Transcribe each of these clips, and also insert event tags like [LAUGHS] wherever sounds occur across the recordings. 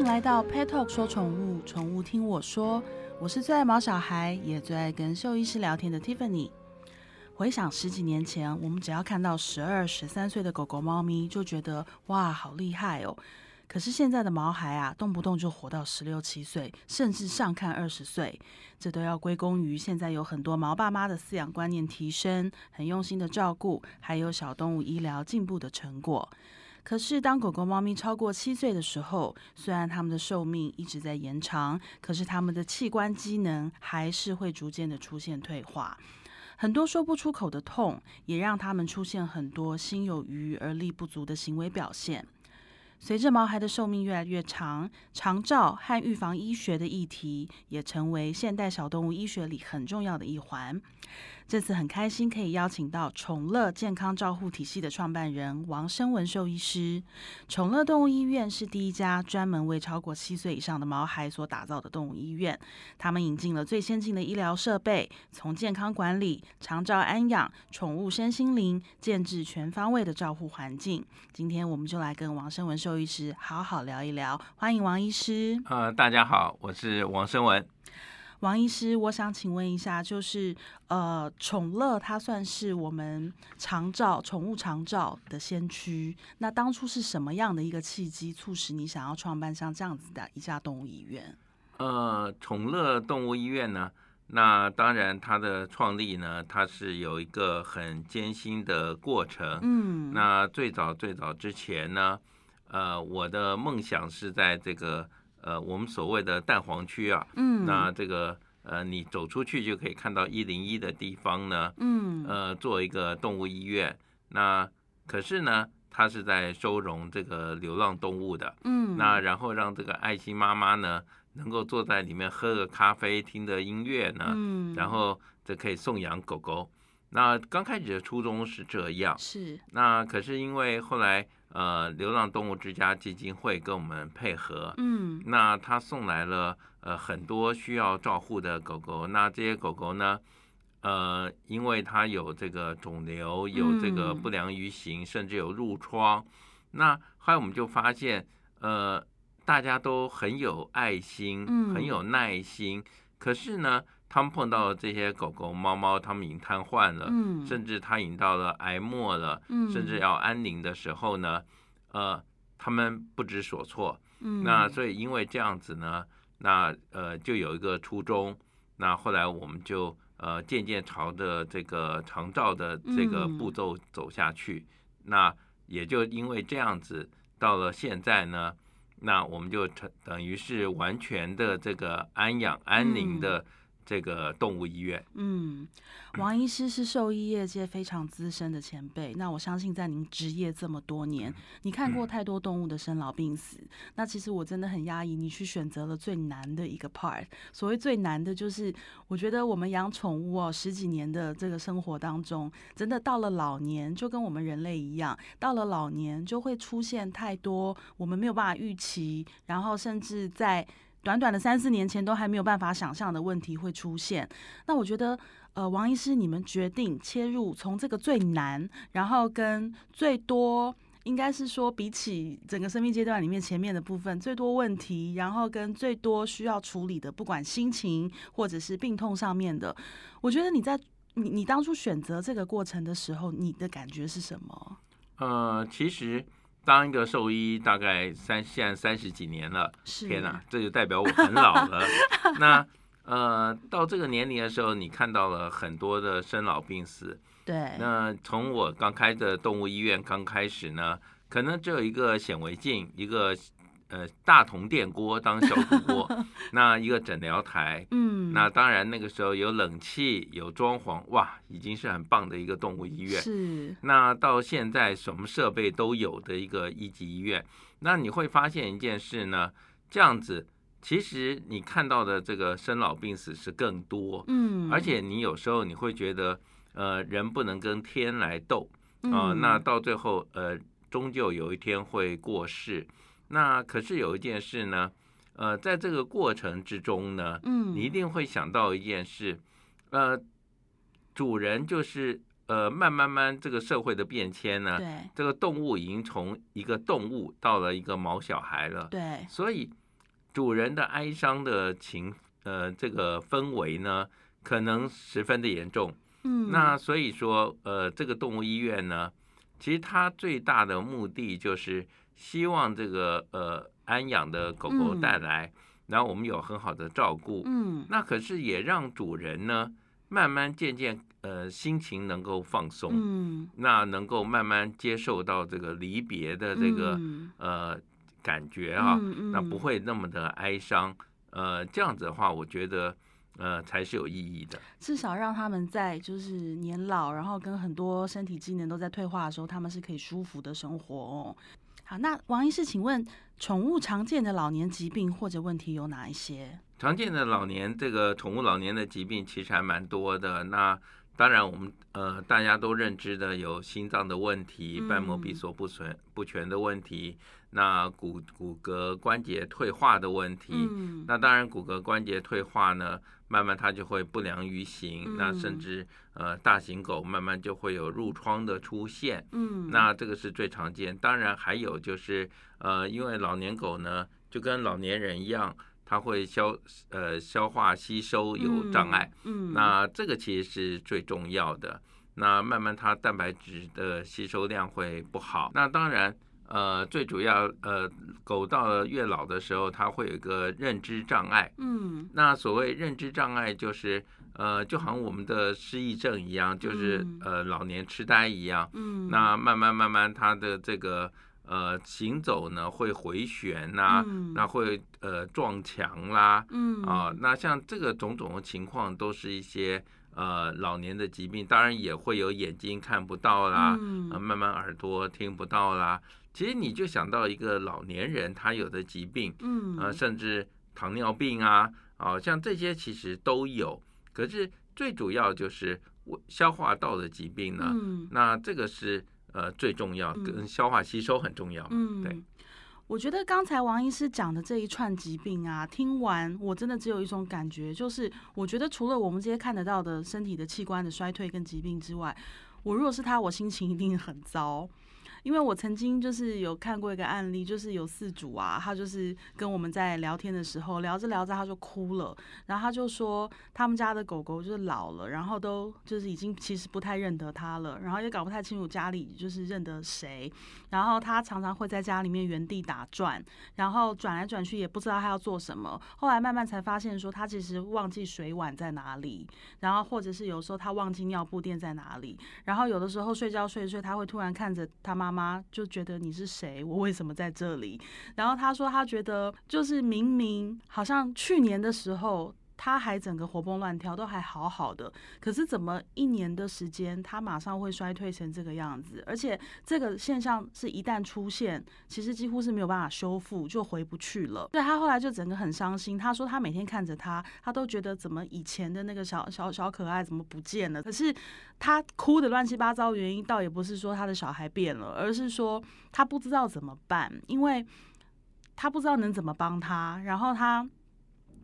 迎来到 Pet Talk 说宠物，宠物听我说。我是最爱毛小孩，也最爱跟兽医师聊天的 Tiffany。回想十几年前，我们只要看到十二、十三岁的狗狗、猫咪，就觉得哇，好厉害哦。可是现在的毛孩啊，动不动就活到十六七岁，甚至上看二十岁，这都要归功于现在有很多毛爸妈的饲养观念提升，很用心的照顾，还有小动物医疗进步的成果。可是当狗狗、猫咪超过七岁的时候，虽然它们的寿命一直在延长，可是它们的器官机能还是会逐渐的出现退化。很多说不出口的痛，也让它们出现很多心有余而力不足的行为表现。随着毛孩的寿命越来越长，长照和预防医学的议题也成为现代小动物医学里很重要的一环。这次很开心可以邀请到宠乐健康照护体系的创办人王生文兽医师。宠乐动物医院是第一家专门为超过七岁以上的毛孩所打造的动物医院。他们引进了最先进的医疗设备，从健康管理、长照安养、宠物身心灵，建制全方位的照护环境。今天我们就来跟王生文兽医师好好聊一聊。欢迎王医师。呃，大家好，我是王生文。王医师，我想请问一下，就是呃，宠乐它算是我们长照宠物长照的先驱。那当初是什么样的一个契机，促使你想要创办像这样子的一家动物医院？呃，宠乐动物医院呢，那当然它的创立呢，它是有一个很艰辛的过程。嗯，那最早最早之前呢，呃，我的梦想是在这个。呃，我们所谓的蛋黄区啊，嗯，那这个呃，你走出去就可以看到一零一的地方呢，嗯，呃，做一个动物医院。那可是呢，它是在收容这个流浪动物的，嗯，那然后让这个爱心妈妈呢，能够坐在里面喝个咖啡，听着音乐呢，嗯，然后这可以送养狗狗。那刚开始的初衷是这样，是。那可是因为后来。呃，流浪动物之家基金会跟我们配合，嗯，那他送来了呃很多需要照护的狗狗，那这些狗狗呢，呃，因为它有这个肿瘤，有这个不良于行，甚至有褥疮，那后来我们就发现，呃，大家都很有爱心，很有耐心，可是呢。他们碰到这些狗狗、猫猫，他们已经瘫痪了，甚至他已经到了癌末了，甚至要安宁的时候呢，呃，他们不知所措。那所以因为这样子呢，那呃就有一个初衷。那后来我们就呃渐渐朝着这个长照的这个步骤走下去。那也就因为这样子，到了现在呢，那我们就成等于是完全的这个安养安宁的。这个动物医院，嗯，王医师是兽医业界非常资深的前辈。那我相信，在您职业这么多年，你看过太多动物的生老病死。那其实我真的很压抑，你去选择了最难的一个 part。所谓最难的，就是我觉得我们养宠物哦，十几年的这个生活当中，真的到了老年，就跟我们人类一样，到了老年就会出现太多我们没有办法预期，然后甚至在。短短的三四年前都还没有办法想象的问题会出现，那我觉得，呃，王医师，你们决定切入从这个最难，然后跟最多，应该是说比起整个生命阶段里面前面的部分最多问题，然后跟最多需要处理的，不管心情或者是病痛上面的，我觉得你在你你当初选择这个过程的时候，你的感觉是什么？呃，其实。当一个兽医大概三现在三十几年了，天哪，这就代表我很老了。[LAUGHS] 那呃，到这个年龄的时候，你看到了很多的生老病死。对。那从我刚开的动物医院刚开始呢，可能只有一个显微镜，一个。呃，大铜电锅当小土锅，那一个诊疗台，[LAUGHS] 嗯，那当然那个时候有冷气，有装潢，哇，已经是很棒的一个动物医院。是。那到现在什么设备都有的一个一级医院，那你会发现一件事呢，这样子，其实你看到的这个生老病死是更多，嗯，而且你有时候你会觉得，呃，人不能跟天来斗啊，那到最后，呃，终究有一天会过世。那可是有一件事呢，呃，在这个过程之中呢，嗯，你一定会想到一件事，呃，主人就是呃，慢慢慢这个社会的变迁呢，对，这个动物已经从一个动物到了一个毛小孩了，对，所以主人的哀伤的情，呃，这个氛围呢，可能十分的严重。嗯，那所以说，呃，这个动物医院呢，其实它最大的目的就是希望这个呃安养的狗狗带来，然后我们有很好的照顾。嗯，那可是也让主人呢，慢慢渐渐呃心情能够放松。嗯，那能够慢慢接受到这个离别的这个嗯呃感觉啊，嗯嗯那不会那么的哀伤。呃，这样子的话，我觉得呃才是有意义的。至少让他们在就是年老，然后跟很多身体机能都在退化的时候，他们是可以舒服的生活哦。好，那王医师，请问宠物常见的老年疾病或者问题有哪一些？常见的老年这个宠物老年的疾病其实还蛮多的。那当然，我们呃大家都认知的有心脏的问题、嗯瓣膜闭锁不全不全的问题，那骨骨骼关节退化的问题。嗯那当然，骨骼关节退化呢，慢慢它就会不良于行，嗯那甚至呃大型狗慢慢就会有褥疮的出现。嗯，那这个是最常见。当然还有就是呃，因为老年狗呢，就跟老年人一样，它会消呃消化吸收有障碍。嗯，嗯，那这个其实是最重要的。那慢慢它蛋白质的吸收量会不好。那当然，呃，最主要呃，狗到了越老的时候，它会有一个认知障碍。嗯那所谓认知障碍，就是呃，就好像我们的失忆症一样，就是嗯呃老年痴呆一样。嗯，那慢慢慢慢，它的这个呃行走呢会回旋呐、嗯那会呃撞墙啦，嗯啊，那像这个种种的情况，都是一些呃老年的疾病，当然也会有眼睛看不到啦，嗯呃，慢慢耳朵听不到啦。其实你就想到一个老年人他有的疾病，嗯呃，甚至糖尿病啊，啊，像这些其实都有。可是最主要就是胃消化道的疾病呢，嗯那这个是呃最重要，嗯跟消化吸收很重要。嗯，对。我觉得刚才王医师讲的这一串疾病啊，听完我真的只有一种感觉，就是我觉得除了我们这些看得到的身体的器官的衰退跟疾病之外，我如果是他，我心情一定很糟。因为我曾经就是有看过一个案例，就是有四主啊，他就是跟我们在聊天的时候，聊着聊着他就哭了，然后他就说他们家的狗狗就是老了，然后都就是已经其实不太认得他了，然后也搞不太清楚家里就是认得谁，然后他常常会在家里面原地打转，然后转来转去也不知道他要做什么。后来慢慢才发现说他其实忘记水碗在哪里，然后或者是有时候他忘记尿布垫在哪里，然后有的时候睡觉睡睡，他会突然看着他妈妈，就觉得你是谁，我为什么在这里？然后他说他觉得就是明明好像去年的时候。他还整个活蹦乱跳，都还好好的，可是怎么一年的时间，他马上会衰退成这个样子？而且这个现象是一旦出现，其实几乎是没有办法修复，就回不去了。对他后来就整个很伤心。他说他每天看着他，他都觉得怎么以前的那个小小小可爱怎么不见了？可是他哭的乱七八糟，原因倒也不是说他的小孩变了，而是说他不知道怎么办，因为他不知道能怎么帮他，然后他。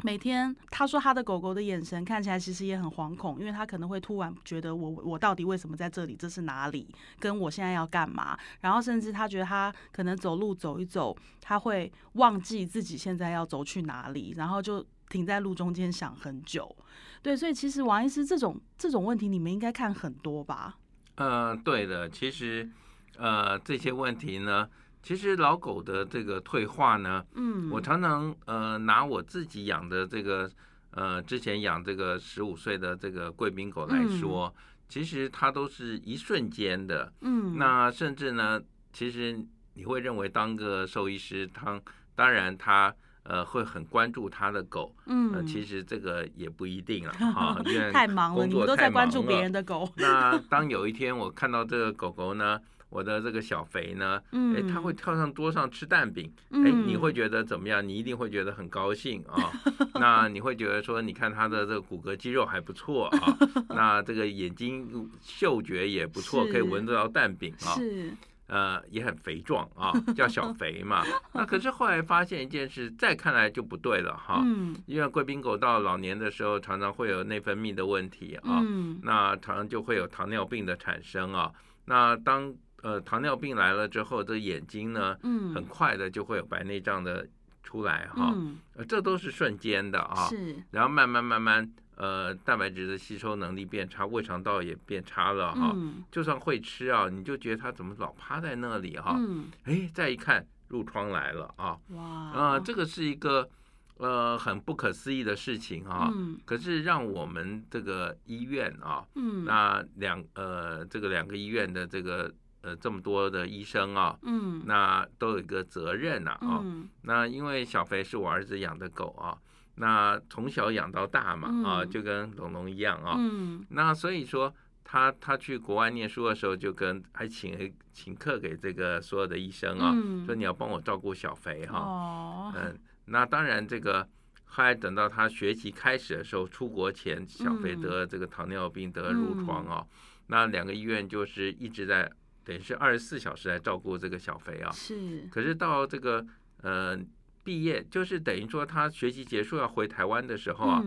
每天，他说他的狗狗的眼神看起来其实也很惶恐，因为他可能会突然觉得我我到底为什么在这里？这是哪里？跟我现在要干嘛？然后甚至他觉得他可能走路走一走，他会忘记自己现在要走去哪里，然后就停在路中间想很久。对，所以其实王医师这种这种问题，你们应该看很多吧？呃，对的，其实呃这些问题呢，其实老狗的这个退化呢，嗯，我常常呃拿我自己养的这个呃之前养这个十五岁的这个贵宾狗来说，其实它都是一瞬间的。嗯，那甚至呢，其实你会认为当个兽医师，当当然他呃会很关注他的狗，嗯，呃，其实这个也不一定了哈，[LAUGHS] 因为太忙了，工作你们都在太忙了关注别人的狗。那当有一天我看到这个狗狗呢，我的这个小肥呢，嗯，哎，它会跳上桌上吃蛋饼，哎，嗯，你会觉得怎么样？你一定会觉得很高兴啊。[LAUGHS] 那你会觉得说，你看它的这个骨骼肌肉还不错啊，[LAUGHS] 那这个眼睛嗅觉也不错，可以闻得到蛋饼啊。是，呃，也很肥壮啊，[LAUGHS] 叫小肥嘛。那可是后来发现一件事，再看来就不对了哈。嗯因为贵宾狗到老年的时候，常常会有内分泌的问题啊，嗯那常常就会有糖尿病的产生啊。那当呃糖尿病来了之后，这眼睛呢，嗯，很快的就会有白内障的出来哈，呃，这都是瞬间的啊，是，然后慢慢慢慢，呃，蛋白质的吸收能力变差，胃肠道也变差了哈，就算会吃啊，你就觉得他怎么老趴在那里哈，哎，再一看褥疮来了啊，哇，啊，这个是一个呃很不可思议的事情啊，可是让我们这个医院啊，嗯，那两呃这个两个医院的这个。呃，这么多的医生啊，嗯，那都有一个责任呐，啊，那因为小肥是我儿子养的狗啊，那从小养到大嘛，啊，就跟龙龙一样啊，嗯，那所以说他他去国外念书的时候，就跟还请请客给这个所有的医生啊，说你要帮我照顾小肥哈，哦，嗯，那当然这个后来等到他学习开始的时候，出国前小肥得这个糖尿病得褥疮啊，那两个医院就是一直在。等于是二十四小时来照顾这个小肥啊，是。可是到这个呃毕业，就是等于说他学习结束要回台湾的时候啊，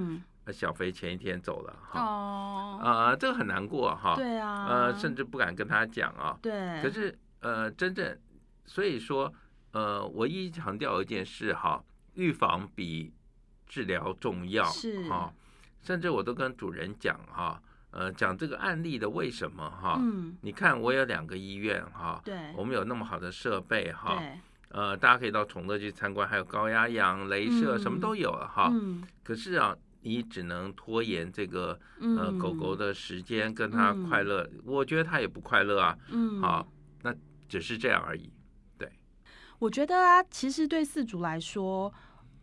小肥前一天走了哈。哦。啊，这个很难过哈。对啊。呃，甚至不敢跟他讲啊。对。可是呃，真正所以说呃，我一直强调一件事哈，预防比治疗重要。是。哈，甚至我都跟主人讲哈。呃，讲这个案例的为什么哈？嗯，你看我有两个医院哈，对，我们有那么好的设备哈，呃，大家可以到宠乐去参观，还有高压氧、镭射，什么都有了哈。嗯，可是啊，你只能拖延这个呃狗狗的时间，跟它快乐，我觉得它也不快乐啊。嗯，好，那只是这样而已。对，我觉得啊，其实对饲主来说。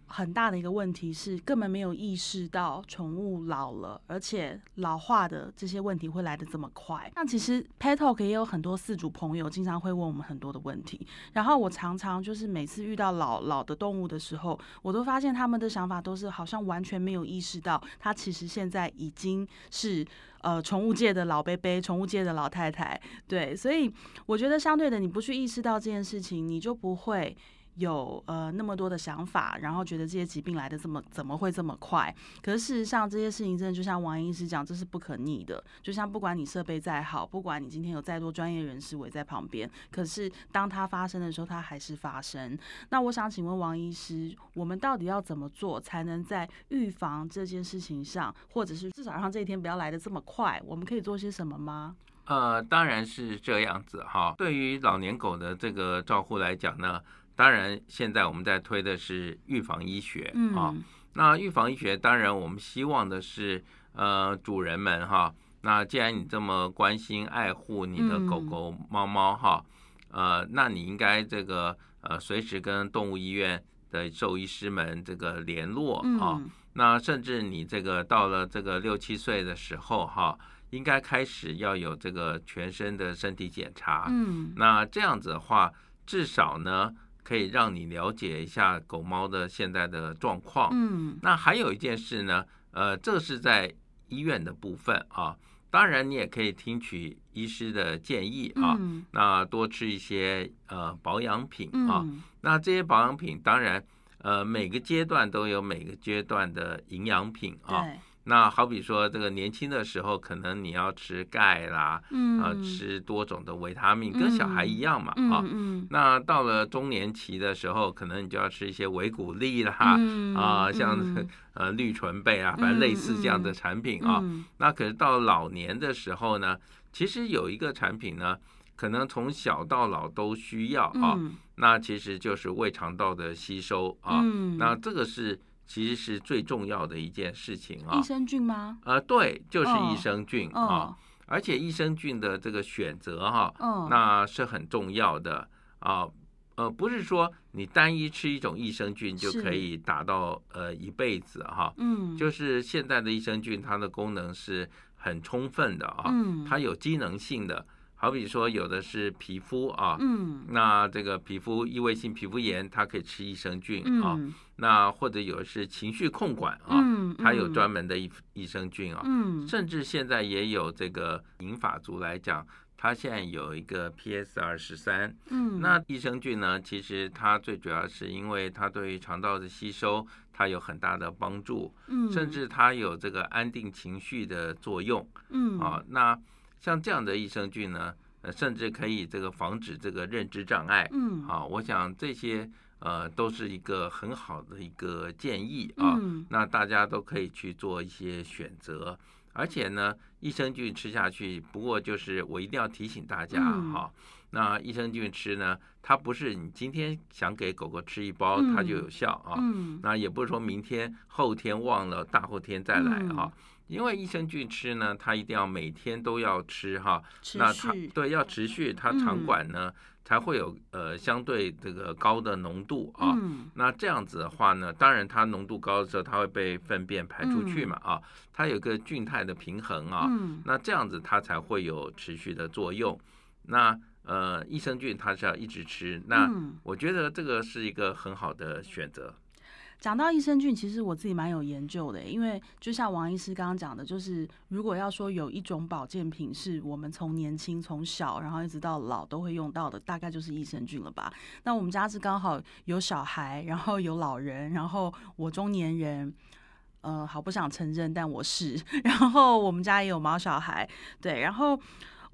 很大的一个问题是，根本没有意识到宠物老了，而且老化的这些问题会来的这么快。那其实 Pet Talk 也有很多饲主朋友经常会问我们很多的问题，然后我常常就是每次遇到老老的动物的时候，我都发现他们的想法都是好像完全没有意识到，它其实现在已经是呃宠物界的老贝贝，宠物界的老太太。对，所以我觉得相对的，你不去意识到这件事情，你就不会。有呃那么多的想法，然后觉得这些疾病来的这么怎么会这么快？可是事实上这些事情真的就像王医师讲，这是不可逆的。就像不管你设备再好，不管你今天有再多专业人士围在旁边，可是当它发生的时候，它还是发生。那我想请问王医师，我们到底要怎么做，才能在预防这件事情上，或者是至少让这一天不要来的这么快？我们可以做些什么吗？呃，当然是这样子哈。对于老年狗的这个照护来讲呢。当然，现在我们在推的是预防医学啊。那预防医学，当然我们希望的是，呃，主人们哈。那既然你这么关心爱护你的狗狗、猫猫哈，呃，那你应该这个呃，随时跟动物医院的兽医师们这个联络啊。那甚至你这个到了这个六七岁的时候哈，应该开始要有这个全身的身体检查。嗯。那这样子的话，至少呢。可以让你了解一下狗猫的现在的状况。嗯，那还有一件事呢，呃，这是在医院的部分啊。当然，你也可以听取医师的建议啊。那多吃一些呃保养品啊。那这些保养品，当然呃每个阶段都有每个阶段的营养品啊。那好比说，这个年轻的时候，可能你要吃钙啦，啊，吃多种的维他命，跟小孩一样嘛，啊，那到了中年期的时候，可能你就要吃一些维骨力啦，啊，像 [LAUGHS] 呃绿醇贝啊，反正类似这样的产品啊。那可是到老年的时候呢，其实有一个产品呢，可能从小到老都需要啊，那其实就是胃肠道的吸收啊，那这个是。其实是最重要的一件事情啊，益生菌吗？呃，对，就是益生菌啊，而且益生菌的这个选择哈，那是很重要的啊，呃，不是说你单一吃一种益生菌就可以达到呃一辈子哈，嗯，就是现在的益生菌它的功能是很充分的啊，嗯，它有机能性的。好比说，有的是皮肤啊，嗯，那这个皮肤异位性皮肤炎，它可以吃益生菌啊。那或者有的是情绪控管啊，它有专门的益益生菌啊。嗯，甚至现在也有这个银发族来讲，它现在有一个 PS 二十三。嗯，那益生菌呢，其实它最主要是因为它对于肠道的吸收，它有很大的帮助。嗯，甚至它有这个安定情绪的作用。嗯，啊，那。像这样的益生菌呢，呃，甚至可以这个防止这个认知障碍。嗯，好，我想这些呃，都是一个很好的一个建议啊。嗯那大家都可以去做一些选择，而且呢，益生菌吃下去，不过就是我一定要提醒大家哈，那益生菌吃呢，它不是你今天想给狗狗吃一包它就有效啊。嗯那也不是说明天后天忘了，大后天再来哈。因为益生菌吃呢，它一定要每天都要吃哈，那它对要持续，它肠管呢才会有呃相对这个高的浓度啊。那这样子的话呢，当然它浓度高的时候，它会被粪便排出去嘛啊，它有个菌态的平衡啊。那这样子它才会有持续的作用。那呃益生菌它是要一直吃，那我觉得这个是一个很好的选择。讲到益生菌，其实我自己蛮有研究的，因为就像王医师刚刚讲的，就是如果要说有一种保健品是我们从年轻从小然后一直到老都会用到的，大概就是益生菌了吧。那我们家是刚好有小孩，然后有老人，然后我中年人，呃，好不想承认，但我是，[LAUGHS] 然后我们家也有毛小孩，对，然后。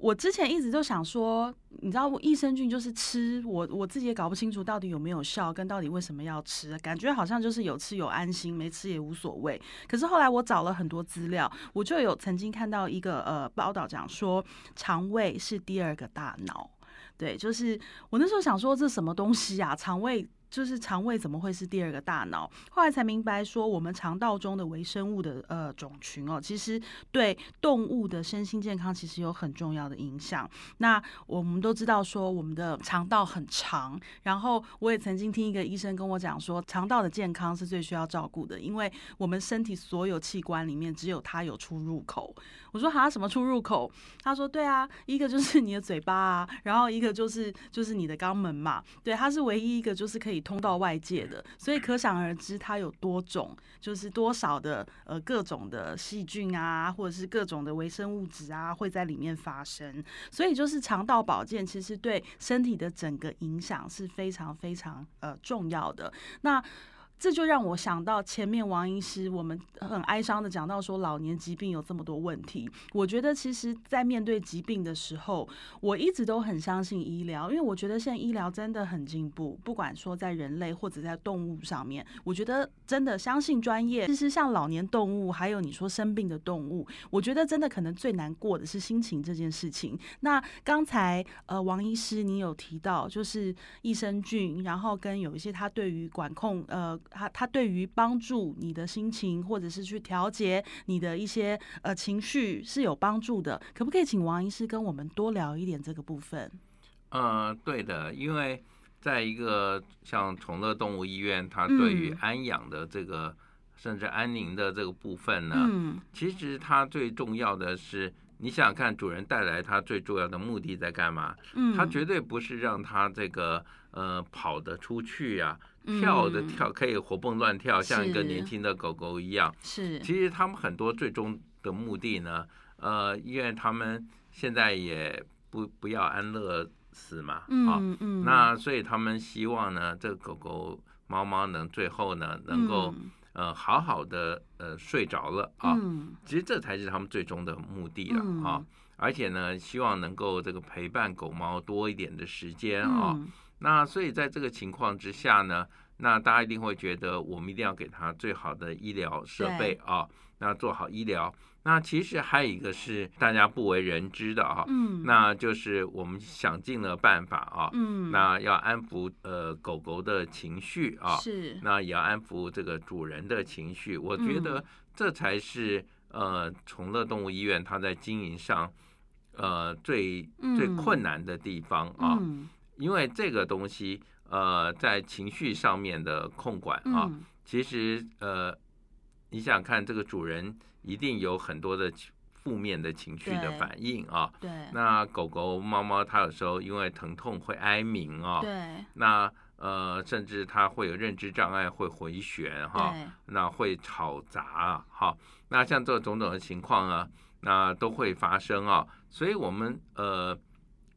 我之前一直就想说，你知道，益生菌就是吃，我我自己也搞不清楚到底有没有效，跟到底为什么要吃，感觉好像就是有吃有安心，没吃也无所谓。可是后来我找了很多资料，我就有曾经看到一个呃报道讲说，肠胃是第二个大脑。对，就是我那时候想说，这什么东西啊？肠胃。就是肠胃怎么会是第二个大脑？后来才明白说，我们肠道中的微生物的呃种群哦，其实对动物的身心健康其实有很重要的影响。那我们都知道说，我们的肠道很长，然后我也曾经听一个医生跟我讲说，肠道的健康是最需要照顾的，因为我们身体所有器官里面只有它有出入口。我说哈什么出入口？他说对啊，一个就是你的嘴巴啊，然后一个就是就是你的肛门嘛。对，它是唯一一个就是可以。通到外界的，所以可想而知，它有多种，就是多少的呃各种的细菌啊，或者是各种的微生物质啊，会在里面发生。所以就是肠道保健，其实对身体的整个影响是非常非常呃重要的。那这就让我想到前面王医师，我们很哀伤的讲到说老年疾病有这么多问题。我觉得其实，在面对疾病的时候，我一直都很相信医疗，因为我觉得现在医疗真的很进步，不管说在人类或者在动物上面，我觉得真的相信专业。其实像老年动物，还有你说生病的动物，我觉得真的可能最难过的是心情这件事情。那刚才呃王医师你有提到，就是益生菌，然后跟有一些他对于管控呃。他他对于帮助你的心情，或者是去调节你的一些呃情绪是有帮助的。可不可以请王医师跟我们多聊一点这个部分？呃，对的，因为在一个像宠乐动物医院，它对于安养的这个甚至安宁的这个部分呢，嗯，其实它最重要的是，你想想看，主人带来它最重要的目的在干嘛？嗯，它绝对不是让它这个呃跑得出去呀。跳的跳可以活蹦乱跳，像一个年轻的狗狗一样。是，其实他们很多最终的目的呢，呃，因为他们现在也不不要安乐死嘛，嗯嗯，那所以他们希望呢，这个狗狗、猫猫能最后呢，能够呃好好的呃睡着了啊。其实这才是他们最终的目的了啊，而且呢，希望能够这个陪伴狗猫多一点的时间啊。那所以在这个情况之下呢，那大家一定会觉得我们一定要给它最好的医疗设备啊，那做好医疗。那其实还有一个是大家不为人知的啊，嗯，那就是我们想尽了办法啊，嗯，那要安抚呃狗狗的情绪啊，是，那也要安抚这个主人的情绪。我觉得这才是呃宠乐动物医院它在经营上呃最最困难的地方啊。因为这个东西，呃，在情绪上面的控管啊，其实呃，你想看这个主人一定有很多的负面的情绪的反应啊。对。那狗狗、猫猫它有时候因为疼痛会哀鸣啊。对。那呃，甚至它会有认知障碍，会回旋哈。那会吵杂哈。那像这种种的情况啊，那都会发生啊。所以我们呃。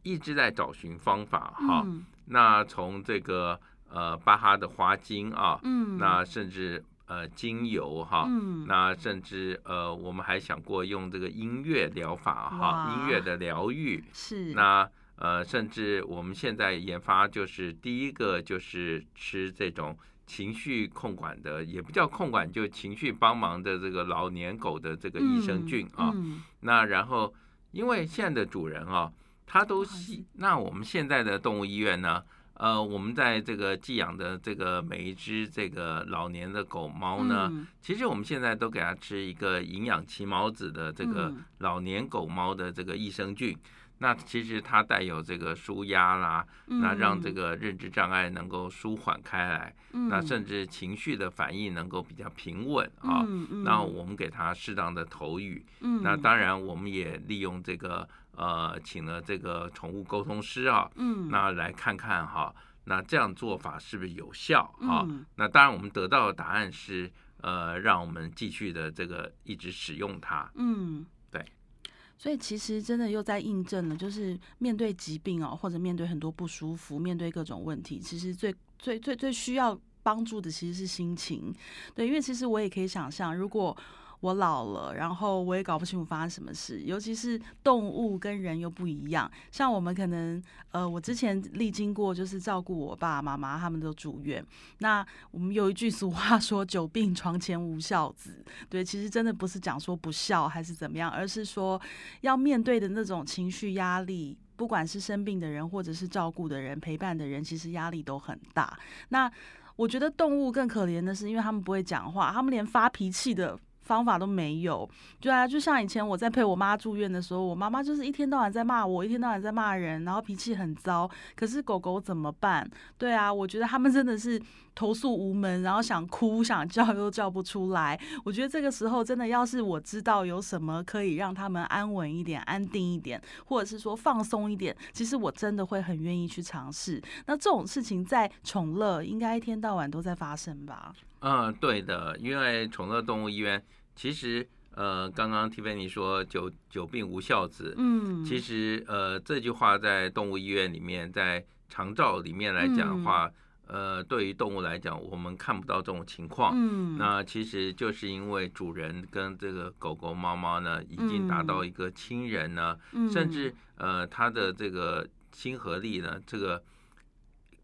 一直在找寻方法哈，那从这个呃巴哈的花精啊，嗯，那甚至呃精油哈，嗯，那甚至呃我们还想过用这个音乐疗法哈，音乐的疗愈。是，那呃，甚至我们现在研发就是第一个就是吃这种情绪控管的，也不叫控管，就情绪帮忙的这个老年狗的这个益生菌啊。那然后，因为现在的主人啊，他都吸，那我们现在的动物医院呢，呃，我们在这个寄养的这个每一只这个老年的狗猫呢，其实我们现在都给它吃一个营养奇毛子的这个老年狗猫的这个益生菌。那其实它带有这个舒压啦，那让这个认知障碍能够舒缓开来，那。甚至情绪的反应能够比较平稳啊。那我们给它适当的投语，那当然我们也利用这个呃，请了这个宠物沟通师啊，嗯那来看看哈，那这样做法是不是有效啊？那当然我们得到的答案是呃，让我们继续的这个一直使用它。嗯。对所以其实真的又在印证了，就是面对疾病哦，或者面对很多不舒服，面对各种问题，其实最最最最需要帮助的其实是心情。对，因为其实我也可以想象，如果。我老了，然后我也搞不清楚发生什么事，尤其是动物跟人又不一样。像我们可能，呃，我之前历经过，就是照顾我爸妈妈，他们都住院。那我们有一句俗话说“久病床前无孝子”，对，其实真的不是讲说不孝还是怎么样，而是说要面对的那种情绪压力，不管是生病的人，或者是照顾的人、陪伴的人，其实压力都很大。那我觉得动物更可怜的是，因为他们不会讲话，他们连发脾气的。方法都没有，对啊，就像以前我在陪我妈住院的时候，我妈妈就是一天到晚在骂我，一天到晚在骂人，然后脾气很糟。可是狗狗怎么办？对啊，我觉得他们真的是投诉无门，然后想哭想叫又叫不出来。我觉得这个时候真的要是我知道有什么可以让他们安稳一点、安定一点，或者是说放松一点，其实我真的会很愿意去尝试。那这种事情在宠乐应该一天到晚都在发生吧？嗯，对的，因为宠乐动物医院其实，呃，刚刚 Tiffany 说“久久病无孝子”，嗯，其实，呃，这句话在动物医院里面，在长照里面来讲的话，呃，对于动物来讲，我们看不到这种情况，嗯，那其实就是因为主人跟这个狗狗、猫猫呢，已经达到一个亲人呢，甚至，呃，它的这个亲和力呢，这个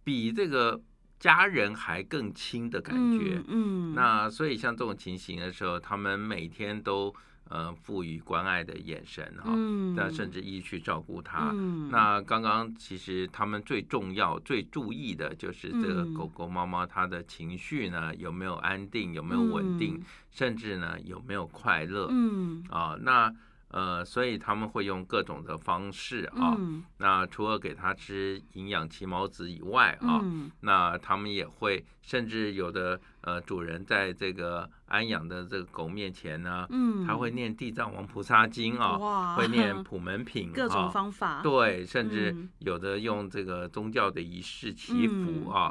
比这个。家人还更亲的感觉，嗯，那所以像这种情形的时候，他们每天都呃赋予关爱的眼神哈，那甚至一去照顾他。那刚刚其实他们最重要、最注意的就是这个狗狗、猫猫它的情绪呢有没有安定、有没有稳定，甚至呢有没有快乐，嗯。啊那。呃，所以他们会用各种的方式啊，那除了给他吃营养奇毛子以外啊，那他们也会，甚至有的呃主人在这个安养的这个狗面前呢，他会念地藏王菩萨经啊，会念普门品，各种方法，对，甚至有的用这个宗教的仪式祈福啊，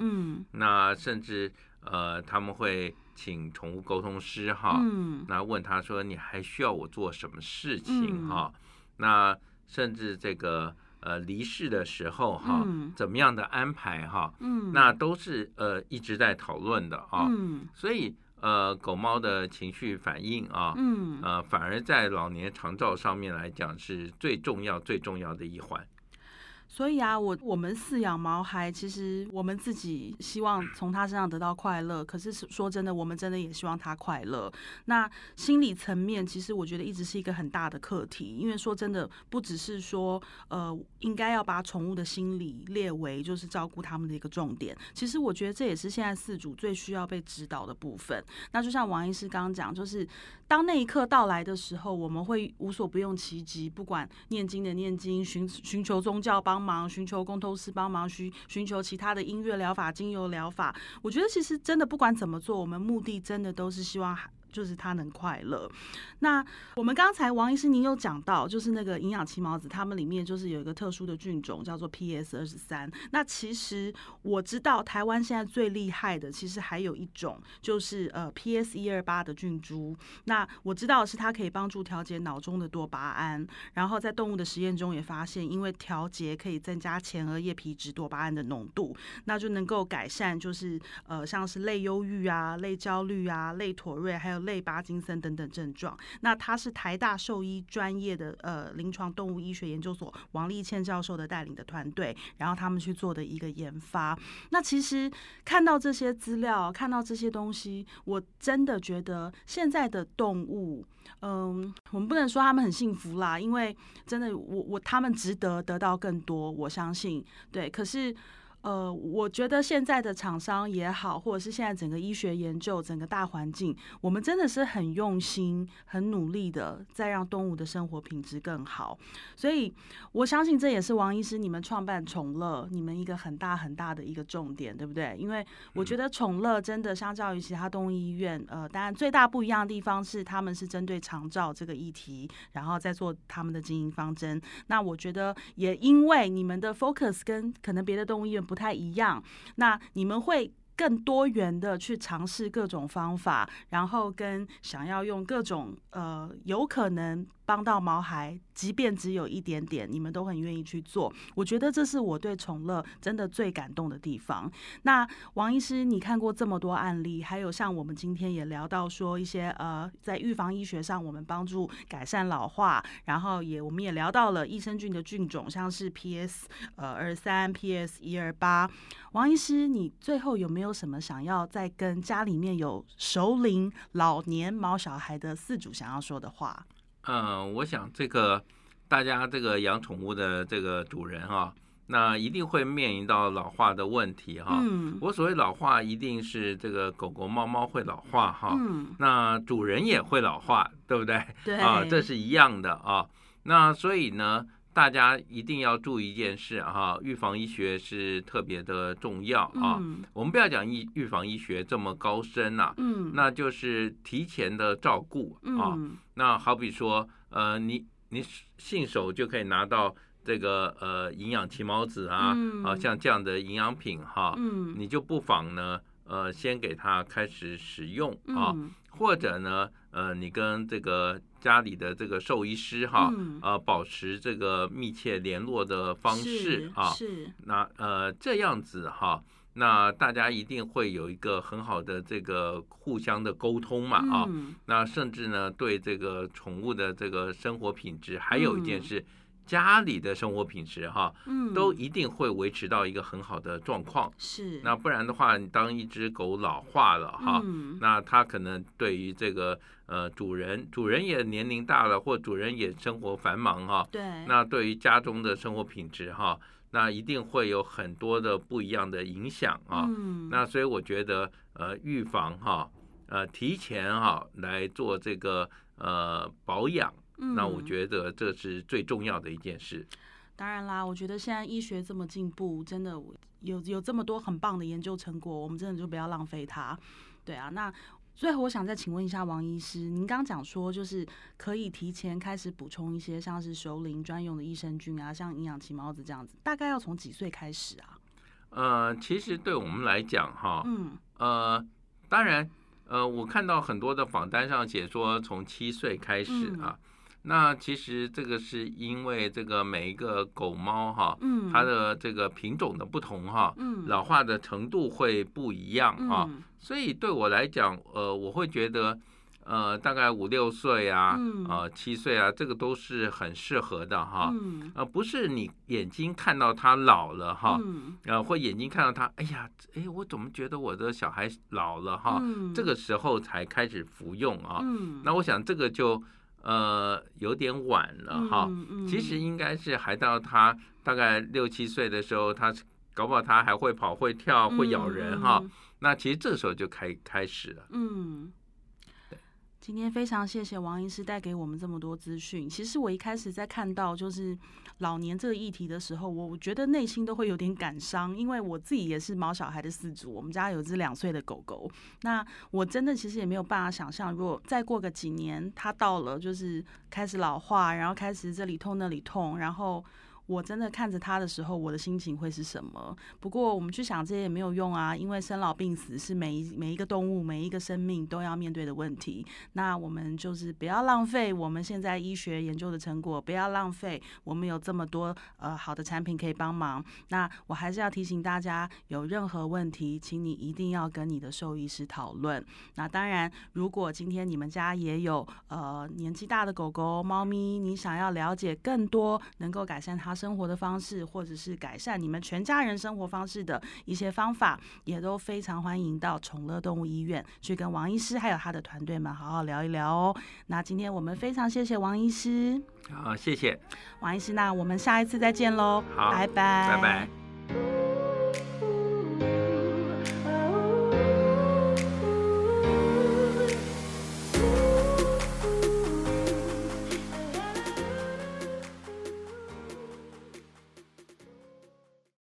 那甚至呃他们会。请宠物沟通师哈，那问他说你还需要我做什么事情哈？那甚至这个呃离世的时候哈，怎么样的安排哈？嗯，那都是呃一直在讨论的啊。嗯，所以呃狗猫的情绪反应啊，嗯，呃反而在老年长照上面来讲是最重要最重要的一环。所以啊，我我们饲养毛孩，其实我们自己希望从他身上得到快乐。可是说真的，我们真的也希望他快乐。那心理层面，其实我觉得一直是一个很大的课题。因为说真的，不只是说呃，应该要把宠物的心理列为就是照顾他们的一个重点。其实我觉得这也是现在饲主最需要被指导的部分。那就像王医师刚刚讲，就是当那一刻到来的时候，我们会无所不用其极，不管念经的念经，寻寻求宗教帮。忙寻求公通师帮忙，寻寻求其他的音乐疗法、精油疗法。我觉得其实真的不管怎么做，我们目的真的都是希望。就是他能快乐。那我们刚才王医师您有讲到，就是那个营养奇毛子，他们里面就是有一个特殊的菌种叫做 PS 二十三。那其实我知道台湾现在最厉害的，其实还有一种就是呃 PS 一二八的菌株。那我知道是它可以帮助调节脑中的多巴胺，然后在动物的实验中也发现，因为调节可以增加前额叶皮质多巴胺的浓度，那就能够改善就是呃像是类忧郁啊、类焦虑啊、类妥瑞还有。类巴金森等等症状。那他是台大兽医专业的呃临床动物医学研究所王立倩教授的带领的团队，然后他们去做的一个研发。那其实看到这些资料，看到这些东西，我真的觉得现在的动物。嗯，我们不能说他们很幸福啦，因为真的，我我他们值得得到更多，我相信，对，可是。呃，我觉得现在的厂商也好，或者是现在整个医学研究、整个大环境，我们真的是很用心、很努力的，在让动物的生活品质更好。所以，我相信这也是王医师你们创办宠乐，你们一个很大很大的一个重点，对不对？因为我觉得宠乐真的相较于其他动物医院，呃，当然最大不一样的地方是他们是针对长照这个议题，然后再做他们的经营方针。那我觉得也因为你们的 focus 跟可能别的动物医院。不太一样，那你们会更多元的去尝试各种方法，然后跟想要用各种呃有可能。帮到毛孩，即便只有一点点，你们都很愿意去做。我觉得这是我对宠乐真的最感动的地方。那王医师，你看过这么多案例，还有像我们今天也聊到说一些呃，在预防医学上，我们帮助改善老化，然后也我们也聊到了益生菌的菌种，像是 PS 呃二三、PS 一二八。王医师，你最后有没有什么想要再跟家里面有熟龄老年毛小孩的饲主想要说的话？嗯，我想这个大家这个养宠物的这个主人哈，那一定会面临到老化的问题哈。嗯。我所谓老化，一定是这个狗狗、猫猫会老化哈。嗯。那主人也会老化，对不对？对。啊，这是一样的啊。那所以呢，大家一定要注意一件事哈，预防医学是特别的重要啊。嗯。我们不要讲预预防医学这么高深呐。嗯。那就是提前的照顾啊。嗯。那好比说，呃，你你信手就可以拿到这个呃营养奇毛子啊，啊像这样的营养品哈，你就不妨呢，呃，先给它开始使用啊，或者呢，呃，你跟这个家里的这个兽医师哈，呃，保持这个密切联络的方式啊，是，那呃这样子哈。那大家一定会有一个很好的这个互相的沟通嘛啊，那甚至呢对这个宠物的这个生活品质，还有一件事，家里的生活品质哈，嗯。都一定会维持到一个很好的状况。是，那不然的话，当一只狗老化了哈，那它可能对于这个呃主人，主人也年龄大了，或主人也生活繁忙哈，对，那对于家中的生活品质哈。那一定会有很多的不一样的影响啊，嗯。那所以我觉得呃预防哈，呃提前哈来做这个呃保养，那我觉得这是最重要的一件事。当然啦，我觉得现在医学这么进步，真的有有这么多很棒的研究成果，我们真的就不要浪费它。对啊，那。最后，我想再请问一下王医师，您刚讲说就是可以提前开始补充一些像是熟龄专用的益生菌啊，像营养奇毛子这样子，大概要从几岁开始啊？呃，其实对我们来讲哈，嗯，呃，当然，呃，我看到很多的访单上写说从七岁开始啊。那其实这个是因为这个每一个狗猫哈，嗯，它的这个品种的不同哈，嗯，老化的程度会不一样啊，所以对我来讲，呃，我会觉得，呃，大概五六岁啊，呃，七岁啊，这个都是很适合的哈，呃，不是你眼睛看到它老了哈，呃，或眼睛看到它，哎呀，哎，我怎么觉得我的小孩老了哈，这个时候才开始服用啊，那我想这个就。呃，有点晚了哈。其实应该是还到他大概六七岁的时候，他搞不好他还会跑、会跳、会咬人哈。那其实这时候就开开始了。嗯。今天非常谢谢王医师带给我们这么多资讯。其实我一开始在看到就是老年这个议题的时候，我我觉得内心都会有点感伤，因为我自己也是毛小孩的饲主，我们家有只两岁的狗狗。那我真的其实也没有办法想象，如果再过个几年，它到了就是开始老化，然后开始这里痛那里痛，然后。我真的看着他的时候，我的心情会是什么？不过我们去想这些也没有用啊，因为生老病死是每一每一个动物、每一个生命都要面对的问题。那我们就是不要浪费我们现在医学研究的成果，不要浪费我们有这么多呃好的产品可以帮忙。那我还是要提醒大家，有任何问题，请你一定要跟你的兽医师讨论。那当然，如果今天你们家也有呃年纪大的狗狗、猫咪，你想要了解更多能够改善它生活的方式，或者是改善你们全家人生活方式的一些方法，也都非常欢迎到宠乐动物医院去跟王医师还有他的团队们好好聊一聊哦。那今天我们非常谢谢王医师，好，谢谢王医师，那我们下一次再见喽，好，拜拜，拜拜。